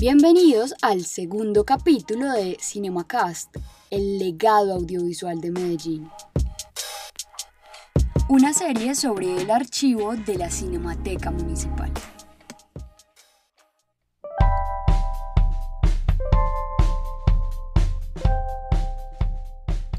Bienvenidos al segundo capítulo de CinemaCast, el legado audiovisual de Medellín. Una serie sobre el archivo de la Cinemateca Municipal.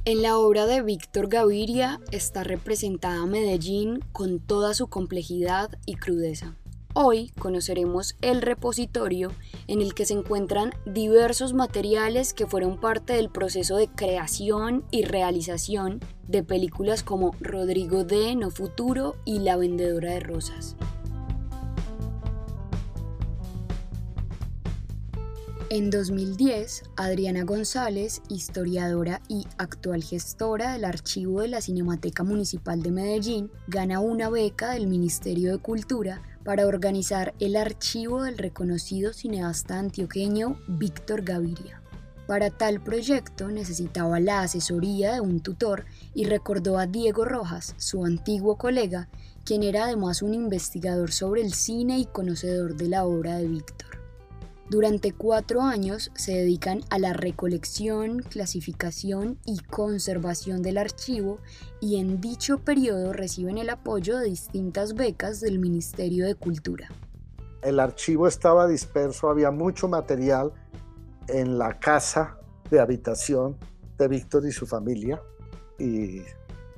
En la obra de Víctor Gaviria está representada Medellín con toda su complejidad y crudeza. Hoy conoceremos el repositorio en el que se encuentran diversos materiales que fueron parte del proceso de creación y realización de películas como Rodrigo de No Futuro y La Vendedora de Rosas. En 2010, Adriana González, historiadora y actual gestora del archivo de la Cinemateca Municipal de Medellín, gana una beca del Ministerio de Cultura para organizar el archivo del reconocido cineasta antioqueño Víctor Gaviria. Para tal proyecto necesitaba la asesoría de un tutor y recordó a Diego Rojas, su antiguo colega, quien era además un investigador sobre el cine y conocedor de la obra de Víctor. Durante cuatro años se dedican a la recolección, clasificación y conservación del archivo y en dicho periodo reciben el apoyo de distintas becas del Ministerio de Cultura. El archivo estaba disperso, había mucho material en la casa de habitación de Víctor y su familia y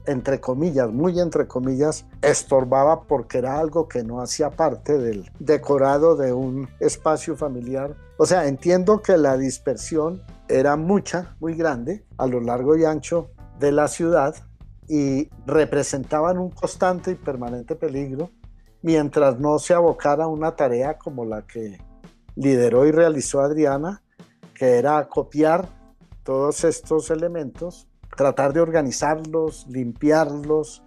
entre comillas, muy entre comillas, estorbaba porque era algo que no hacía parte del decorado de un espacio familiar. O sea, entiendo que la dispersión era mucha, muy grande, a lo largo y ancho de la ciudad y representaban un constante y permanente peligro mientras no se abocara a una tarea como la que lideró y realizó Adriana, que era copiar todos estos elementos tratar de organizarlos, limpiarlos,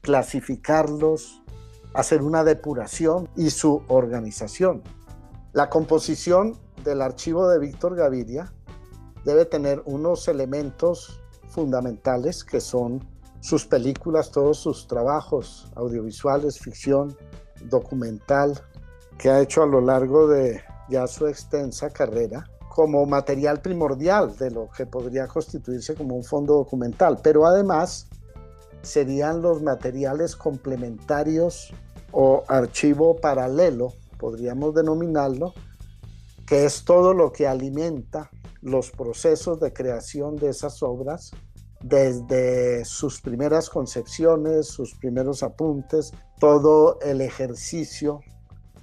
clasificarlos, hacer una depuración y su organización. La composición del archivo de Víctor Gaviria debe tener unos elementos fundamentales que son sus películas, todos sus trabajos audiovisuales, ficción, documental, que ha hecho a lo largo de ya su extensa carrera como material primordial de lo que podría constituirse como un fondo documental, pero además serían los materiales complementarios o archivo paralelo, podríamos denominarlo, que es todo lo que alimenta los procesos de creación de esas obras desde sus primeras concepciones, sus primeros apuntes, todo el ejercicio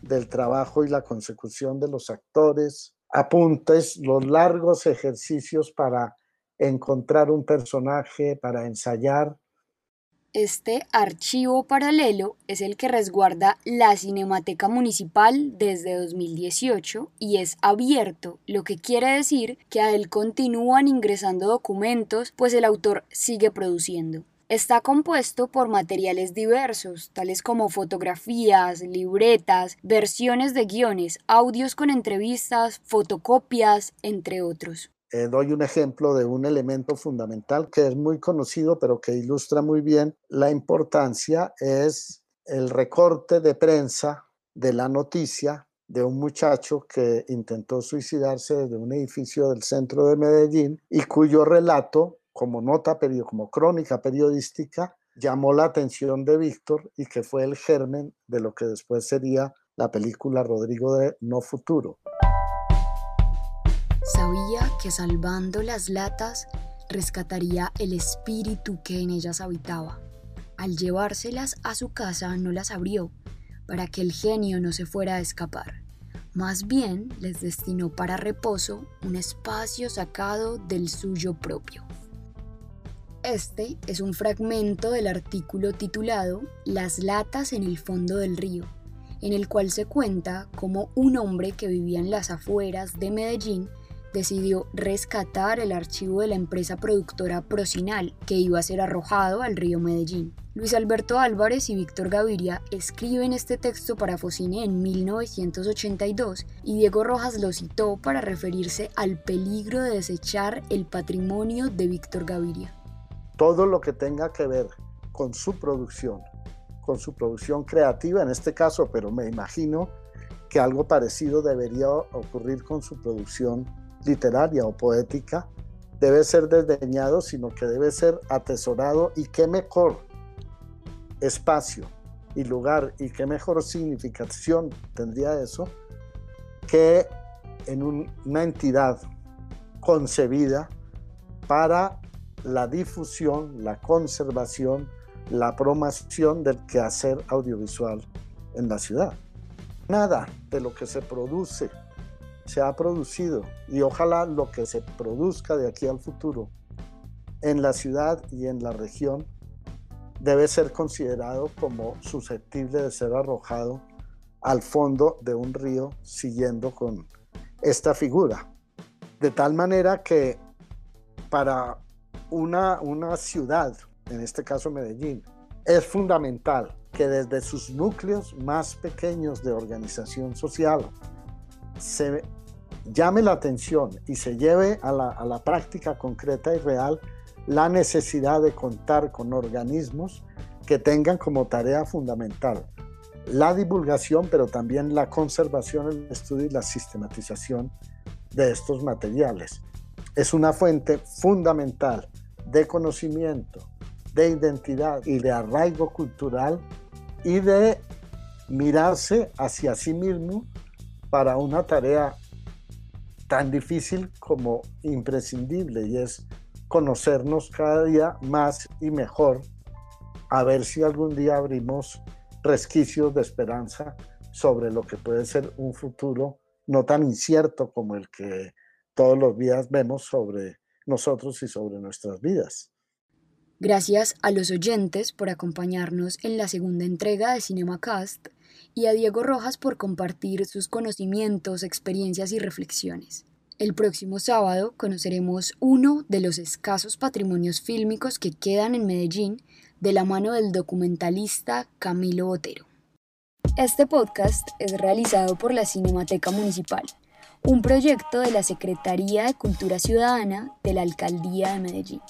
del trabajo y la consecución de los actores, apuntes, los largos ejercicios para encontrar un personaje, para ensayar. Este archivo paralelo es el que resguarda la Cinemateca Municipal desde 2018 y es abierto, lo que quiere decir que a él continúan ingresando documentos, pues el autor sigue produciendo. Está compuesto por materiales diversos, tales como fotografías, libretas, versiones de guiones, audios con entrevistas, fotocopias, entre otros. Eh, doy un ejemplo de un elemento fundamental que es muy conocido, pero que ilustra muy bien la importancia, es el recorte de prensa de la noticia de un muchacho que intentó suicidarse desde un edificio del centro de Medellín y cuyo relato como nota, como crónica periodística, llamó la atención de Víctor y que fue el germen de lo que después sería la película Rodrigo de No Futuro. Sabía que salvando las latas rescataría el espíritu que en ellas habitaba. Al llevárselas a su casa no las abrió para que el genio no se fuera a escapar. Más bien les destinó para reposo un espacio sacado del suyo propio. Este es un fragmento del artículo titulado Las latas en el fondo del río, en el cual se cuenta cómo un hombre que vivía en las afueras de Medellín decidió rescatar el archivo de la empresa productora Procinal que iba a ser arrojado al río Medellín. Luis Alberto Álvarez y Víctor Gaviria escriben este texto para Focine en 1982 y Diego Rojas lo citó para referirse al peligro de desechar el patrimonio de Víctor Gaviria todo lo que tenga que ver con su producción, con su producción creativa en este caso, pero me imagino que algo parecido debería ocurrir con su producción literaria o poética, debe ser desdeñado, sino que debe ser atesorado y qué mejor espacio y lugar y qué mejor significación tendría eso que en una entidad concebida para la difusión, la conservación, la promoción del quehacer audiovisual en la ciudad. Nada de lo que se produce se ha producido y ojalá lo que se produzca de aquí al futuro en la ciudad y en la región debe ser considerado como susceptible de ser arrojado al fondo de un río siguiendo con esta figura. De tal manera que para una, una ciudad, en este caso Medellín, es fundamental que desde sus núcleos más pequeños de organización social se llame la atención y se lleve a la, a la práctica concreta y real la necesidad de contar con organismos que tengan como tarea fundamental la divulgación, pero también la conservación, el estudio y la sistematización de estos materiales. Es una fuente fundamental de conocimiento, de identidad y de arraigo cultural y de mirarse hacia sí mismo para una tarea tan difícil como imprescindible y es conocernos cada día más y mejor a ver si algún día abrimos resquicios de esperanza sobre lo que puede ser un futuro no tan incierto como el que todos los días vemos sobre nosotros y sobre nuestras vidas. Gracias a los oyentes por acompañarnos en la segunda entrega de CinemaCast y a Diego Rojas por compartir sus conocimientos, experiencias y reflexiones. El próximo sábado conoceremos uno de los escasos patrimonios fílmicos que quedan en Medellín de la mano del documentalista Camilo Botero. Este podcast es realizado por la Cinemateca Municipal, un proyecto de la Secretaría de Cultura Ciudadana de la Alcaldía de Medellín.